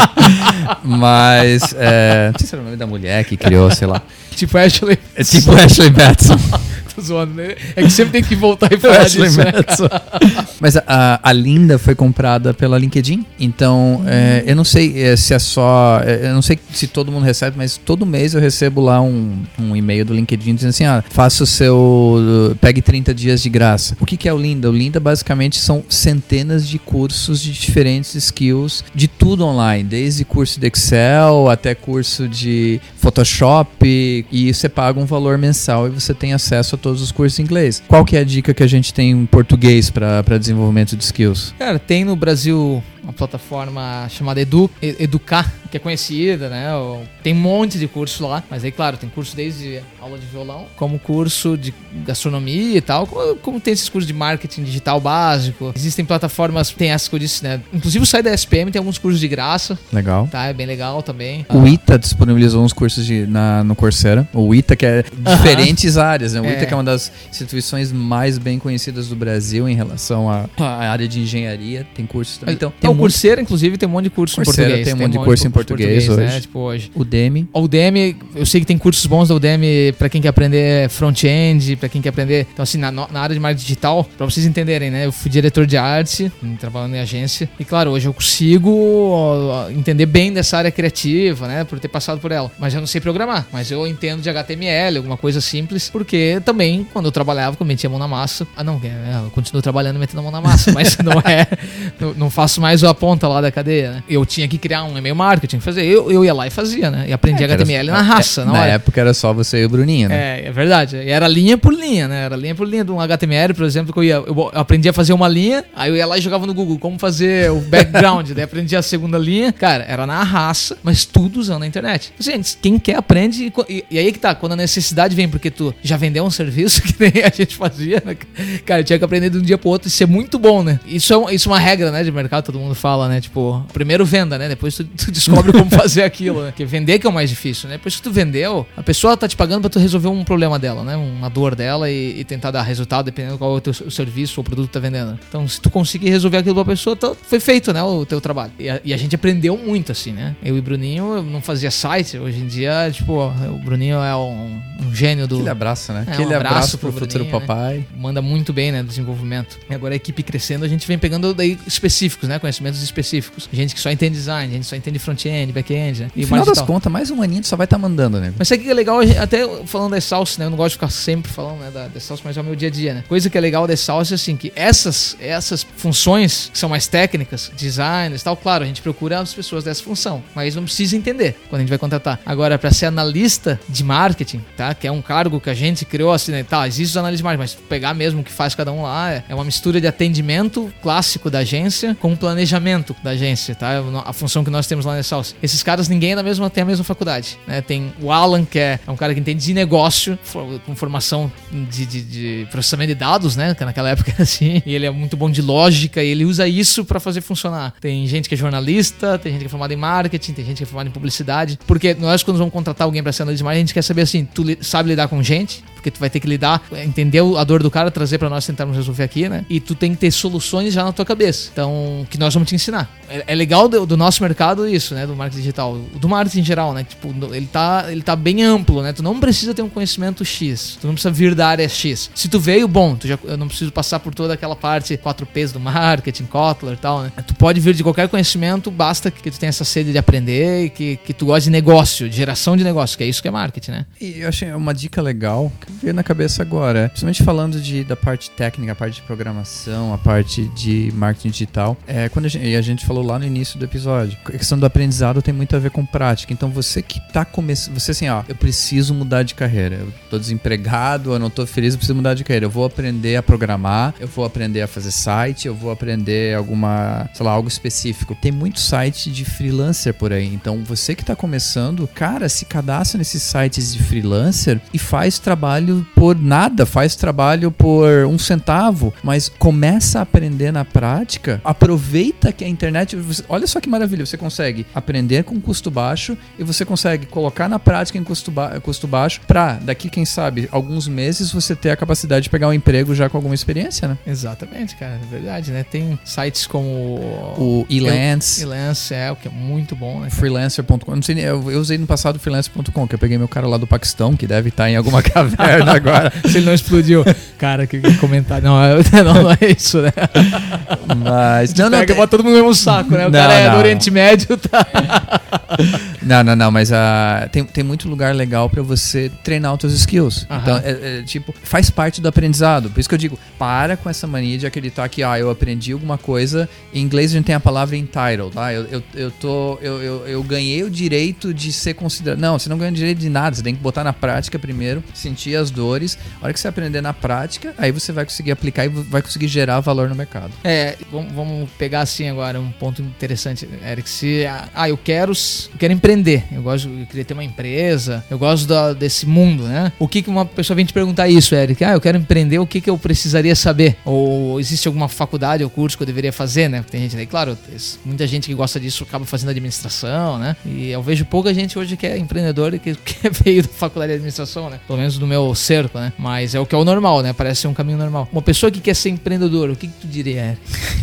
(laughs) mas, é, não sei se era o nome da mulher que criou, sei lá. Tipo Ashley. É tipo Ashley Batson. (laughs) Tô zoando, né? É que sempre tem que voltar e (laughs) falar Ashley disso, né? (laughs) Mas a, a Linda foi comprada pela LinkedIn. Então, é, eu não sei é, se é só. é, eu não sei se todo mundo recebe, mas todo mês eu recebo lá um, um e-mail do LinkedIn dizendo assim: ah, faça o seu. pegue 30 dias de graça. O que, que é o Linda? O Linda basicamente são centenas de cursos de diferentes skills, de tudo online, desde curso de Excel até curso de Photoshop. E você paga um valor mensal e você tem acesso a todos os cursos em inglês. Qual que é a dica que a gente tem em português para desenvolvimento de skills? Cara, tem no Brasil uma plataforma chamada Edu, Educar, que é conhecida, né? Tem um monte de cursos lá, mas aí, claro, tem curso desde aula de violão, como curso de gastronomia e tal, como, como tem esses cursos de marketing digital básico. Existem plataformas, tem essas que eu disse, né? Inclusive o site da SPM tem alguns cursos de graça, Legal. tá? É bem legal também. O ITA disponibilizou uns cursos de, na, no Coursera. O ITA, que é diferentes áreas, né? O É. ITA que é uma das instituições mais bem conhecidas do Brasil em relação à, à área de engenharia. Tem cursos também. Então, tem o um Coursera, inclusive, tem um monte de curso Coursera em português. tem um monte de curso em português Né? hoje. Tipo, hoje. o Demi. A Udemy, eu sei que tem cursos bons da Udemy pra quem quer aprender front-end, pra quem quer aprender. Então, assim, na, na área de marketing digital, pra vocês entenderem, né? Eu fui diretor de arte, trabalhando em agência. E, claro, hoje eu consigo entender bem dessa área criativa, né? Por ter passado por ela. Mas eu não sei programar. Mas eu entendo de HTML, alguma coisa simples. Porque também, quando eu trabalhava, eu metia a mão na massa. Ah, não, é, eu continuo trabalhando metendo a mão na massa. mas (laughs) não é. Não, não faço mais a ponta lá da cadeia, né? Eu tinha que criar um e-mail marketing, fazer. Eu, eu ia lá e fazia, né? E aprendi É, que era- HTML na raça, é, na Na hora. época era só você e o Bruninho, né? É, é verdade. E era linha por linha, né? Era linha por linha de um HTML, por exemplo, que eu ia. Eu eu aprendi a fazer uma linha, aí eu ia lá e jogava no Google como fazer o background, (laughs) daí aprendi a segunda linha. Cara, era na raça, mas tudo usando a internet. Gente, quem quer aprende. E, e- e aí que tá, quando a necessidade vem porque tu já vendeu um serviço (laughs) que nem a gente fazia, né? Cara, tinha que aprender de um dia pro outro e ser muito bom, né? Isso é, um- isso é uma regra, né, de mercado, todo mundo fala, né? Tipo, primeiro venda, né? Depois tu, (laughs) tu descobre como fazer aquilo, né? Porque vender que é o mais difícil, né? Depois que tu vendeu, a pessoa tá te pagando pra tu resolver um problema dela, né? Uma dor dela e, e tentar dar resultado dependendo qual é o teu o serviço ou produto que tá vendendo. Então, se tu conseguir resolver aquilo pra pessoa, tá- foi feito, né? O teu trabalho. E a, e a gente aprendeu muito, assim, né? Eu e o Bruninho eu não fazia site. Hoje em dia, tipo, o Bruninho é um, um gênio do. Aquele abraço, né? É, um Aquele abraço abraço pro, pro futuro Bruninho, né? papai. manda muito bem, né, desenvolvimento. E agora a equipe crescendo, a gente vem pegando daí específicos, né, conhecimentos específicos. Gente que só entende design, gente que só entende front-end, back-end, né? No final das contas, mais um aninho tu só vai estar mandando, né? Mas sabe o que é legal, até falando da Salsa, né? Eu não gosto de ficar sempre falando né, da, da Salsa, mas é o meu dia a dia, né? Coisa que é legal da Salsa é assim, que essas, essas funções que são mais técnicas, designers e tal, claro, a gente procura as pessoas dessa função, mas não precisa entender quando a gente vai contratar. Agora, para ser analista de marketing, tá? Que é um cargo que a gente criou assim, né? Tá, existe os analistas de marketing, mas pegar mesmo o que faz cada um lá é, é uma mistura de atendimento clássico da agência com planejamento da agência, tá? A função que nós temos lá na Esses caras, ninguém é da mesma, tem a mesma faculdade, né? Tem o Alan, que é, é um cara que entende de negócio, com formação de, de- de processamento de dados, né? Que naquela época assim. E ele é muito bom de lógica e ele usa isso pra fazer funcionar. Tem gente que é jornalista, tem gente que é formada em marketing, tem gente que é formada em publicidade. Porque nós, quando vamos contratar alguém pra ser analista de marketing, a gente quer saber assim, tu sabe lidar com gente? Porque tu vai ter que lidar, entender a dor do cara, trazer pra nós tentarmos resolver aqui, né? E tu tem que ter soluções já na tua cabeça. Então, que nós vamos te ensinar. É, é legal do, do nosso mercado isso, né? Do marketing digital, do marketing em geral, né? Tipo, ele tá, ele tá bem amplo, né? Tu não precisa ter um conhecimento X, tu não precisa vir da área X. Se tu veio, bom, tu já, eu não preciso passar por toda aquela parte 4Ps do marketing, Kotler e tal, né? Tu pode vir de qualquer conhecimento, basta que tu tenha essa sede de aprender e que, que tu goste de negócio, de geração de negócio, que é isso que é marketing, né? E eu achei uma dica legal que veio na cabeça agora, principalmente falando de, da parte técnica, a parte de programação, a parte de marketing digital. É, quando a gente, e a gente falou lá no início do episódio, a questão do aprendizado tem muito a ver com prática. Então você que tá começando, você assim, ó, eu preciso mudar de carreira. Eu tô desempregado, eu não tô feliz, eu preciso mudar de carreira. Eu vou aprender a programar, eu vou aprender a fazer site, eu vou aprender alguma, sei lá, algo específico. Tem muito site de freelancer por aí. Então você que tá começando, cara, se cadastra nesses sites de freelancer e faz trabalho por nada, faz trabalho por um centavo, mas começa a aprender na prática, aproveita que a internet, olha só que maravilha, você consegue aprender com custo baixo e você consegue colocar na prática em custo, ba custo baixo para daqui, quem sabe, alguns meses você ter a capacidade de pegar um emprego já com alguma experiência, né? Exatamente, cara, é verdade, né? Tem sites como o Elance, Elance é o que é muito bom, né? Freelancer.com. Não sei, eu, eu usei no passado freelancer.com, que eu peguei meu cara lá do Paquistão, que deve estar em alguma (laughs) caverna agora. (laughs) Se ele não explodiu. Cara, que, que comentário. Não, (laughs) não, não é isso, né? Mas. Não, não. Pega tem... todo mundo no mesmo saco, né? O não, cara é do Oriente Médio, tá. (laughs) não, não, não, mas uh, tem, tem muito lugar legal para você treinar os teus skills. Então, é, é, tipo, faz parte do aprendizado. Por isso que eu digo, para com essa mania de acreditar que, ah, eu aprendi alguma coisa. Em inglês a gente tem a palavra entitled, tá? Eu, eu, eu, tô, eu, eu, eu ganhei o direito de ser considerado. Não, você não ganha direito de nada. Você tem que botar na prática primeiro, sentir as dores. A hora que você aprender na prática, aí você vai conseguir aplicar e vai conseguir gerar valor no mercado. É, vamos pegar assim agora um ponto interessante, Eric. Se, ah, eu quero, eu quero empreender. Eu gosto, eu queria ter uma empresa. Eu gosto da, desse mundo, né? O que, que uma pessoa vem te perguntar isso, Eric? Ah, eu quero empreender. O que, que eu precisaria saber? Ou existe alguma faculdade ou curso que eu deveria fazer, né? Tem gente aí, claro, muita gente que gosta disso acaba fazendo administração, né? E eu vejo pouca gente hoje que é empreendedor e que, (laughs) que veio da faculdade de administração, né? Pelo menos do meu cerco, né? Mas é o que é o normal, né? Parece ser um caminho normal. Uma pessoa que quer ser empreendedor, o que, que tu diria, Eric?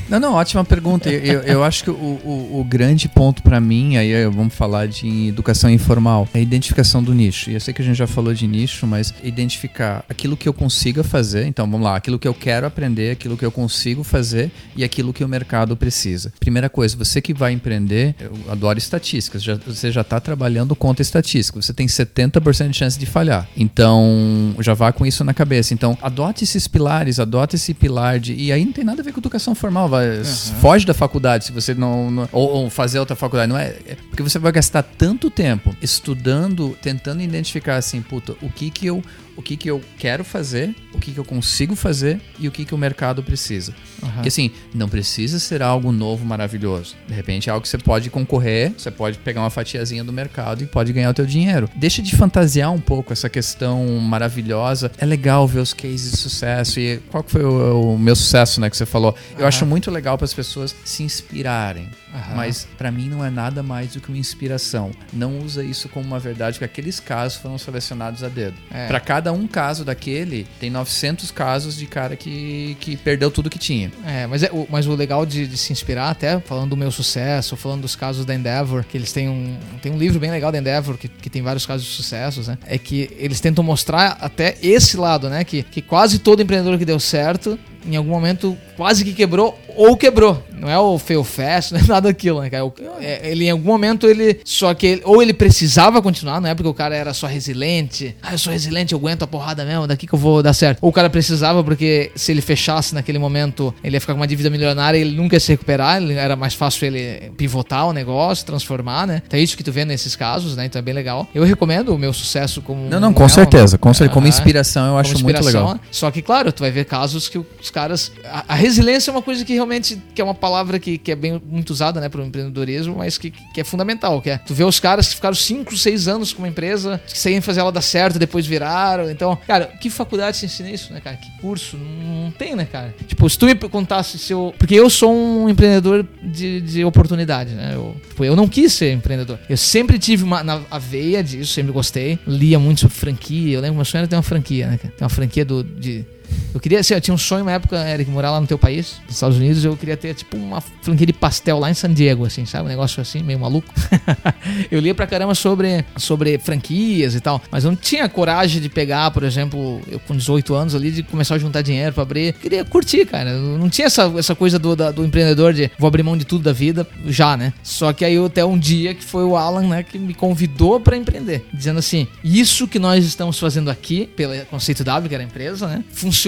Não, não, ótima pergunta. Eu, eu acho que o, o, o grande ponto para mim, aí vamos falar de educação informal, é a identificação do nicho. E eu sei que a gente já falou de nicho, mas identificar aquilo que eu consiga fazer. Então, vamos lá, aquilo que eu quero aprender, aquilo que eu consigo fazer e aquilo que o mercado precisa. Primeira coisa, você que vai empreender, eu adoro estatísticas, já, você já está trabalhando conta estatística, você tem 70% de chance de falhar. Então, já vá com isso na cabeça. Então, adote esses pilares, adote esse pilar de. E aí não tem nada a ver com educação formal, vai, uhum. foge da faculdade se você não. não ou, ou, fazer outra faculdade. Não é, é. Porque você vai gastar tanto tempo estudando, tentando identificar assim, puta, o que que eu o que, que eu quero fazer, o que, que eu consigo fazer e o que, que o mercado precisa. Uhum. E assim, não precisa ser algo novo, maravilhoso. De repente é algo que você pode concorrer, você pode pegar uma fatiazinha do mercado e pode ganhar o teu dinheiro. Deixa de fantasiar um pouco essa questão maravilhosa. É legal ver os cases de sucesso. E qual foi o, o meu sucesso, né, que você falou? Eu uhum. acho muito legal para as pessoas se inspirarem. Uhum. Mas para mim não é nada mais do que uma inspiração. Não usa isso como uma verdade, porque aqueles casos foram selecionados a dedo. É. Para cada um caso daquele, tem 900 casos de cara que, que perdeu tudo que tinha. É, mas, é, o, mas o legal de, de, se inspirar, até falando do meu sucesso, falando dos casos da Endeavor, que eles têm um, tem um livro bem legal da Endeavor, que, que tem vários casos de sucessos, né? É que eles tentam mostrar até esse lado, né? Que, que quase todo empreendedor que deu certo em algum momento quase que quebrou ou quebrou. Não é o fail fast, (laughs) não é nada daquilo, né, cara? É, ele em algum momento ele. Só que ele, ou ele precisava continuar, não é porque o cara era só resiliente. Ah, eu sou resiliente, eu aguento a porrada mesmo, daqui que eu vou dar certo. Ou o cara precisava porque se ele fechasse naquele momento, ele ia ficar com uma dívida milionária e ele nunca ia se recuperar. Ele, era mais fácil ele pivotar o negócio, transformar, né? Então é isso que tu vê nesses casos, né? Então é bem legal. Eu recomendo o meu sucesso como. Não, não, com certeza. Com, uh, como inspiração eu acho muito legal. Só que, claro, tu vai ver casos que os caras. A, a resiliência é uma coisa que realmente que é uma palavra que, que é bem muito usada, né, para o empreendedorismo, mas que, que é fundamental. Que é, tu vê os caras que ficaram 5, 6 anos com uma empresa, saíam fazer ela dar certo, depois viraram. Então, cara, que faculdade se ensina isso, né, cara? Que curso? Não, não tem, né, cara? Tipo, se tu me contasse se eu. Porque eu sou um empreendedor de, de oportunidade, né? Eu, tipo, eu não quis ser empreendedor. Eu sempre tive uma na, a veia disso, sempre gostei. Lia muito sobre franquia. Eu lembro que meu sonho era ter uma franquia, né? Ter uma franquia do, de Eu queria, assim, eu tinha um sonho uma época, Eric, morar lá no teu país, nos Estados Unidos, eu queria ter, tipo, uma franquia de pastel lá em San Diego, assim, sabe? Um negócio assim, meio maluco. (laughs) eu lia pra caramba sobre, sobre franquias e tal, mas eu não tinha coragem de pegar, por exemplo, eu com 18 anos ali, de começar a juntar dinheiro pra abrir. Eu queria curtir, cara. Eu não tinha essa, essa coisa do, da- do empreendedor de vou abrir mão de tudo da vida, já, né? Só que aí eu, até um dia que foi o Alan, né, que me convidou pra empreender, dizendo assim: isso que nós estamos fazendo aqui, pelo conceito W, que era a empresa, né, funciona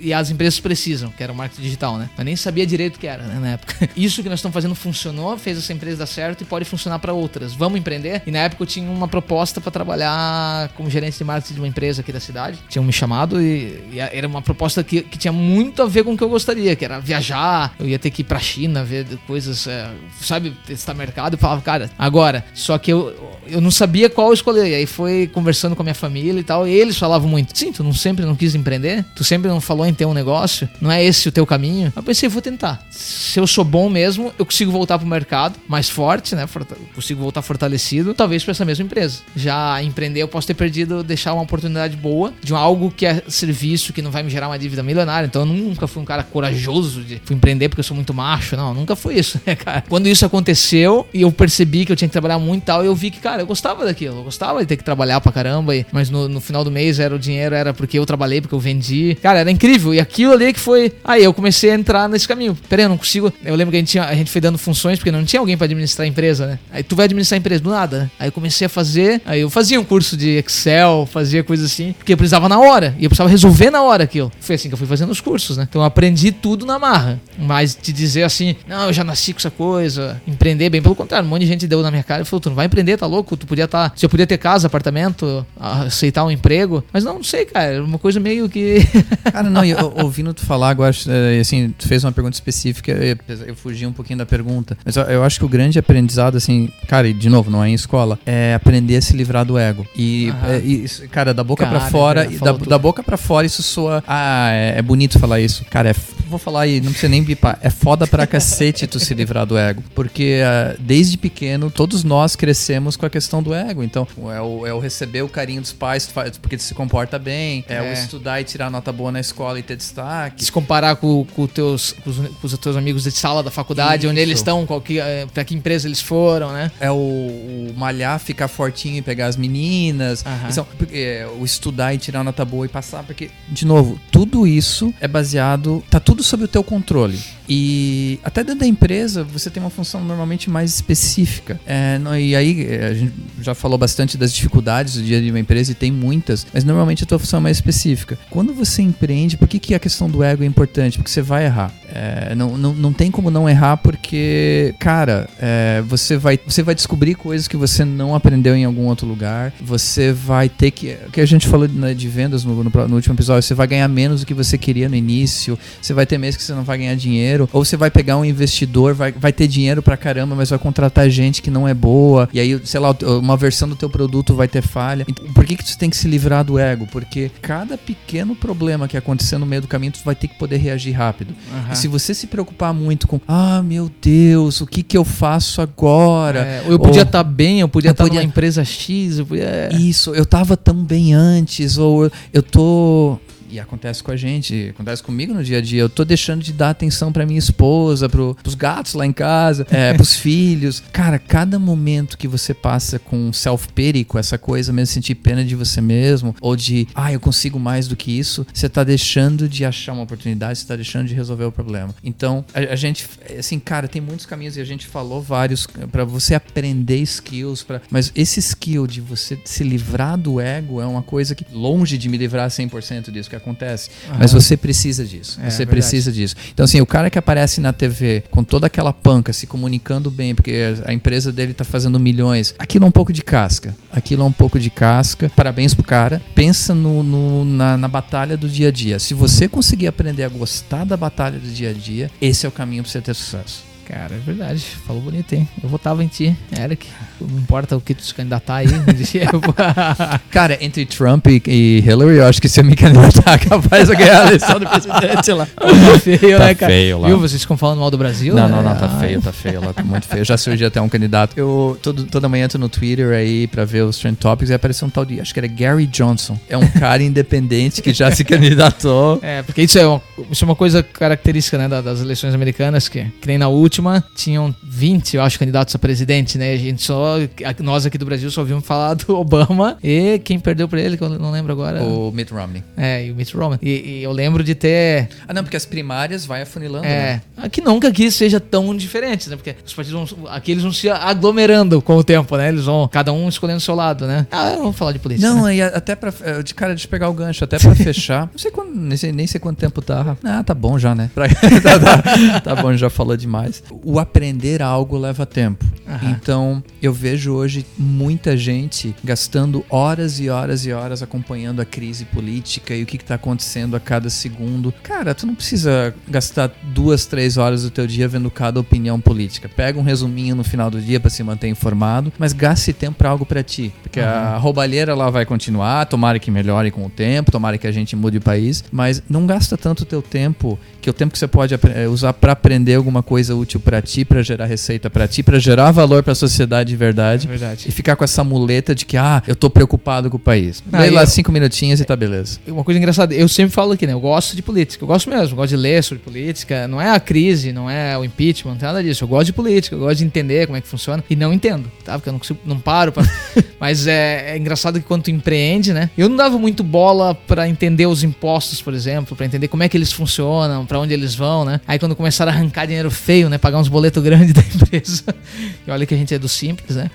e as empresas precisam, que era o marketing digital, né? Eu nem sabia direito o que era, né, na época. (laughs) Isso que nós estamos fazendo funcionou, fez essa empresa dar certo e pode funcionar pra outras. Vamos empreender? E na época eu tinha uma proposta pra trabalhar como gerente de marketing de uma empresa aqui da cidade. Tinham me chamado e, e era uma proposta que, que tinha muito a ver com o que eu gostaria, que era viajar, eu ia ter que ir pra China, ver coisas, é, sabe, testar mercado. Eu falava, cara, agora. Só que eu, eu não sabia qual escolher. E aí foi conversando com a minha família e tal. E eles falavam muito: Sim, tu não sempre não quis empreender? Tu sempre não falou em ter um negócio? Não é esse o teu caminho? Eu pensei, vou tentar. Se eu sou bom mesmo, eu consigo voltar pro mercado mais forte, né? Forta- Consigo voltar fortalecido, talvez pra essa mesma empresa. Já empreender, eu posso ter perdido, deixar uma oportunidade boa de algo que é serviço, que não vai me gerar uma dívida milionária. Então eu nunca fui um cara corajoso de fui empreender porque eu sou muito macho. Não, nunca foi isso, (laughs) né, cara? Quando isso aconteceu e eu percebi que eu tinha que trabalhar muito e tal, eu vi que, cara, eu gostava daquilo. Eu gostava de ter que trabalhar pra caramba. mas no, no final do mês era o dinheiro, era porque eu trabalhei, porque eu vendi. Cara, era incrível. E aquilo ali que foi. Aí eu comecei a entrar nesse caminho. Peraí, eu não consigo. Eu lembro que a gente, tinha, a gente foi dando funções porque não tinha alguém pra administrar a empresa, né? Aí tu vai administrar a empresa do nada, né? Aí eu comecei a fazer. Aí eu fazia um curso de Excel, fazia coisas assim, porque eu precisava na hora. E eu precisava resolver na hora aquilo. Foi assim que eu fui fazendo os cursos, né? Então eu aprendi tudo na marra. Mas te dizer assim, não, eu já nasci com essa coisa, empreender bem, pelo contrário, um monte de gente deu na minha cara e falou: tu não vai empreender, tá louco? Tu podia estar. Você podia ter casa, apartamento, aceitar um emprego. Mas não, não sei, cara. Era uma coisa meio que. (laughs) Cara, não, eu- ouvindo tu falar agora, eh, assim, tu fez uma pergunta específica, eu, fugi um pouquinho da pergunta, mas eu, acho que o grande aprendizado, assim, cara, e de novo, não é em escola, é aprender a se livrar do ego. E, eh, e cara, da boca Cara, pra fora, e da, da boca pra fora isso soa, ah, é, é bonito falar isso. Cara, é, vou falar aí, não precisa nem bipar, é foda pra cacete tu se livrar do ego, porque ah, desde pequeno, todos nós crescemos com a questão do ego, então é o, é o receber o carinho dos pais porque tu se comporta bem, é, o É. estudar e tirar nota boa na escola e ter destaque. se comparar com, com, teus, com, os, com os teus amigos de sala da faculdade, onde Isso. eles estão, que, eh, pra que empresa eles foram, né? É o, o malhar, ficar fortinho e pegar as meninas. Porque, é, o estudar e tirar nota boa e passar. Porque, de novo, tudo isso é baseado. Tá tudo sob o teu controle. E até dentro da empresa, você tem uma função normalmente mais específica. É, e aí, é, a gente já falou bastante das dificuldades do dia de uma empresa e tem muitas, mas normalmente a tua função é mais específica. Quando você empreende, por que, que a questão do ego é importante? Porque você vai errar. É, não, não, não tem como não errar, porque, cara, é, você, vai, você vai descobrir coisas que você não aprendeu em algum outro lugar. Você vai ter que. O que a gente falou né, de vendas no, no, no último episódio, você vai ganhar menos do que você queria no início. Você vai ter meses que você não vai ganhar dinheiro. Ou você vai pegar um investidor, vai, vai ter dinheiro pra caramba, mas vai contratar gente que não é boa. E aí, sei lá, uma versão do teu produto vai ter falha. Então, por que, que tu tem que se livrar do ego? Porque cada pequeno problema que acontecer no meio do caminho, tu vai ter que poder reagir rápido. E se você se preocupar muito com, ah, meu Deus, o que que eu faço agora? É, ou eu podia estar bem, eu podia estar podia- numa empresa X, eu podia... Isso, eu tava tão bem antes, ou eu- eu tô. E acontece com a gente, acontece comigo no dia a dia. Eu tô deixando de dar atenção pra minha esposa, pro, pros gatos lá em casa, é, (laughs) pros filhos. Cara, cada momento que você passa com self-pity, com essa coisa mesmo, sentir pena de você mesmo, ou de, ah, eu consigo mais do que isso, você tá deixando de achar uma oportunidade, você tá deixando de resolver o problema. Então, a, a gente, assim, cara, tem muitos caminhos e a gente falou vários pra você aprender skills, pra, mas esse skill de você se livrar do ego é uma coisa que, longe de me livrar 100% disso que acontece, mas você precisa disso. É, você verdade. precisa disso. Então, assim, o cara que aparece na TV com toda aquela panca, se comunicando bem, porque a empresa dele tá fazendo milhões, aquilo é um pouco de casca. Aquilo é um pouco de casca. Parabéns pro cara. Pensa no, no- na, na batalha do dia a dia. Se você conseguir aprender a gostar da batalha do dia a dia, esse é o caminho pra você ter sucesso. Cara, é verdade. Falou bonito, hein? Eu votava em ti, Eric. Não importa o que tu se candidatar aí. (laughs) Cara, entre Trump e, e Hillary, eu acho que se eu me candidatar, (laughs) capaz de ganhar a eleição do presidente lá. (laughs) tá feio, Tá né, cara? feio lá. Viu? Vocês ficam falando mal do Brasil? Não, né? não, não, tá feio, tá feio lá, tá muito feio. Já surgiu até um candidato. Eu todo, toda manhã tô no Twitter aí pra ver os trend topics e apareceu um tal de, acho que era Gary Johnson. É um cara independente que já se candidatou. É, porque isso é uma, isso é uma coisa característica né, da- das eleições americanas, que, que nem na última tinham 20, eu acho, candidatos a presidente, né? A gente só, nós aqui do Brasil só ouvimos falar do (laughs) Obama e quem perdeu pra ele, que eu não lembro agora. O Mitt Romney. É, e o Mitt Romney. E, e eu lembro de ter. Ah, não, porque as primárias vai afunilando, É, né? aqui nunca aqui seja tão diferente, né? Porque os partidos vão, aqui eles vão se aglomerando com o tempo, né? Eles vão, cada um escolhendo o seu lado, né? Ah, vamos falar de política. Não, né? e até pra. eh, De cara, de pegar o gancho, até pra fechar. (laughs) Não sei quando, nem sei, nem sei quanto tempo tá. Ah, tá bom já, né? Pra- (laughs) tá, tá- tá bom, já falou demais. O aprender algo leva tempo. Aham. Então, eu vejo hoje muita gente gastando horas e horas e horas acompanhando a crise política e o que, que tá acontecendo a cada segundo. Cara, tu não precisa gastar duas, três horas do teu dia vendo cada opinião política. Pega um resuminho no final do dia pra se manter informado, mas gaste tempo pra algo pra ti. Porque a roubalheira lá vai continuar, tomara que melhore com o tempo, tomara que a gente mude o país, mas não gasta tanto o teu tempo, que o tempo que você pode eh, usar pra aprender alguma coisa útil pra ti, pra gerar receita pra ti, pra gerar valor pra sociedade de É verdade. verdade. E ficar com essa muleta de que, ah, eu tô preocupado com o país. Ah, Lê lá eu- cinco minutinhos e tá beleza. Uma coisa engraçada, eu sempre falo aqui, né? Eu gosto de política. Eu gosto mesmo, eu gosto de ler sobre política. Não é a crise, não é o impeachment, não tem nada disso. Eu gosto de política, eu gosto de entender como é que funciona. E não entendo, tá? Porque eu não consigo, não paro pra... (laughs) Mas é, é engraçado que quando tu empreende, né? Eu não dava muito bola pra entender os impostos, por exemplo, pra entender como é que eles funcionam, pra onde eles vão, né? Aí quando começaram a arrancar dinheiro feio, né? Pagar uns boletos grandes da empresa. E olha que a gente é do simples, né?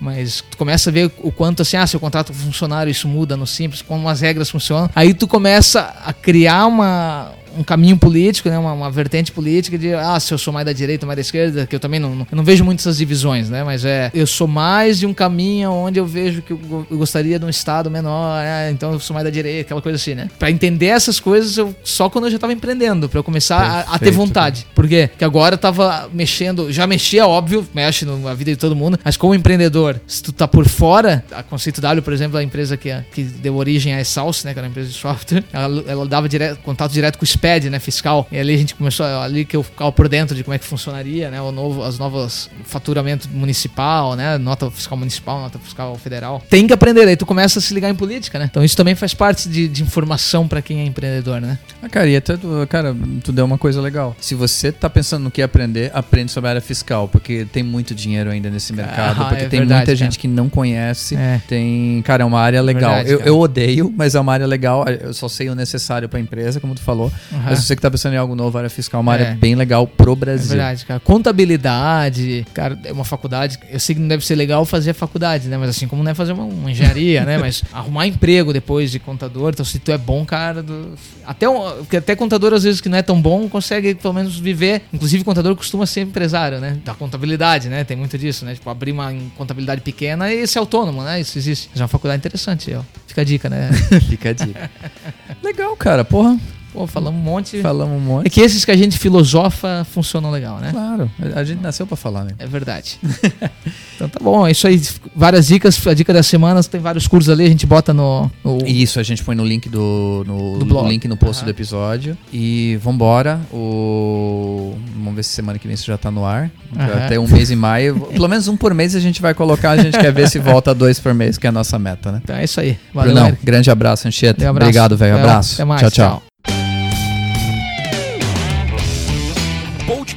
Mas tu começa a ver o quanto assim, ah, se eu contrato um funcionário, isso muda no simples, como as regras funcionam. Aí tu começa a criar uma, um caminho político, né? Uma, uma vertente política de, ah, se eu sou mais da direita ou mais da esquerda, que eu também não, não, eu não vejo muitas essas divisões, né? Mas é, eu sou mais de um caminho onde eu vejo que eu, eu gostaria de um estado menor, né? então eu sou mais da direita, aquela coisa assim, né? Pra entender essas coisas, eu, só quando eu já tava empreendendo, pra eu começar a- a, ter vontade. Por quê? Porque agora eu tava mexendo, já mexia, óbvio, mexe na vida de todo mundo, mas como empreendedor, se tu tá por fora, a Conceito W, por exemplo, a empresa que, que deu origem à Salsa, né, que era uma empresa de software, ela, ela dava direto, contato direto com o SPED, né, fiscal, e ali a gente começou, ali que eu ficava por dentro de como é que funcionaria, né, o novo, as novas faturamento municipal, né, nota fiscal municipal, nota fiscal federal. Tem que aprender, aí tu começa a se ligar em política, né, então isso também faz parte de, de informação pra quem é empreendedor, né. Ah, cara, e até, tu- cara, tu deu uma coisa legal. Se você tá pensando no que aprender, aprende sobre a área fiscal, porque tem muito dinheiro ainda nesse mercado, Ah, porque é tem verdade, muita cara. gente que não conhece. É. Tem, cara, é uma área legal. Verdade, eu, eu odeio, mas é uma área legal. Eu só sei o necessário pra empresa, como tu falou. Aham. Mas você que tá pensando em algo novo, área fiscal é uma É. área bem legal pro É Brasil. verdade, cara. Contabilidade, cara, é uma faculdade. Eu sei que não deve ser legal fazer a faculdade, né? Mas assim como não é fazer uma, uma engenharia, né? Mas (laughs) arrumar emprego depois de contador. Então, se tu é bom, cara. do- Até, um, porque até contador, às vezes, que não é tão bom, consegue pelo menos viver. Inclusive, contador costuma ser empresário, né? Da contabilidade, né? Tem muito disso, né? Tipo, abrir uma contabilidade pequena e ser autônomo, né? Isso existe. Mas é uma faculdade interessante, ó. Fica a dica, né? (laughs) Fica a dica. (laughs) legal, cara. Porra, Pô, falamos um monte. falamos um É monte. que esses que a gente filosofa funcionam legal, né? Claro, a gente nasceu pra falar, né? É verdade. (laughs) então tá bom, é isso aí. Várias dicas. A dica da semana tem vários cursos ali, a gente bota no. no- Isso, a gente põe no link do. No, Do blog. no link no post Aham. do episódio. E vambora. O... Vamos ver se semana que vem isso já tá no ar. Aham. Até um mês e maio. (laughs) Pelo menos um por mês a gente vai colocar. A gente quer ver se volta a dois por mês, que é a nossa meta, né? Então é isso aí. Valeu, Brunão, grande abraço, Anchieta. Um abraço. Obrigado, velho. Abraço. Até mais. tchau. tchau.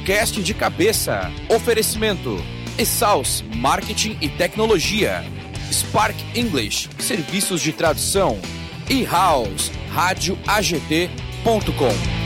Podcast de cabeça. Oferecimento. Exaus Marketing e Tecnologia. Spark English, serviços de tradução. E House, rádio AGT.com.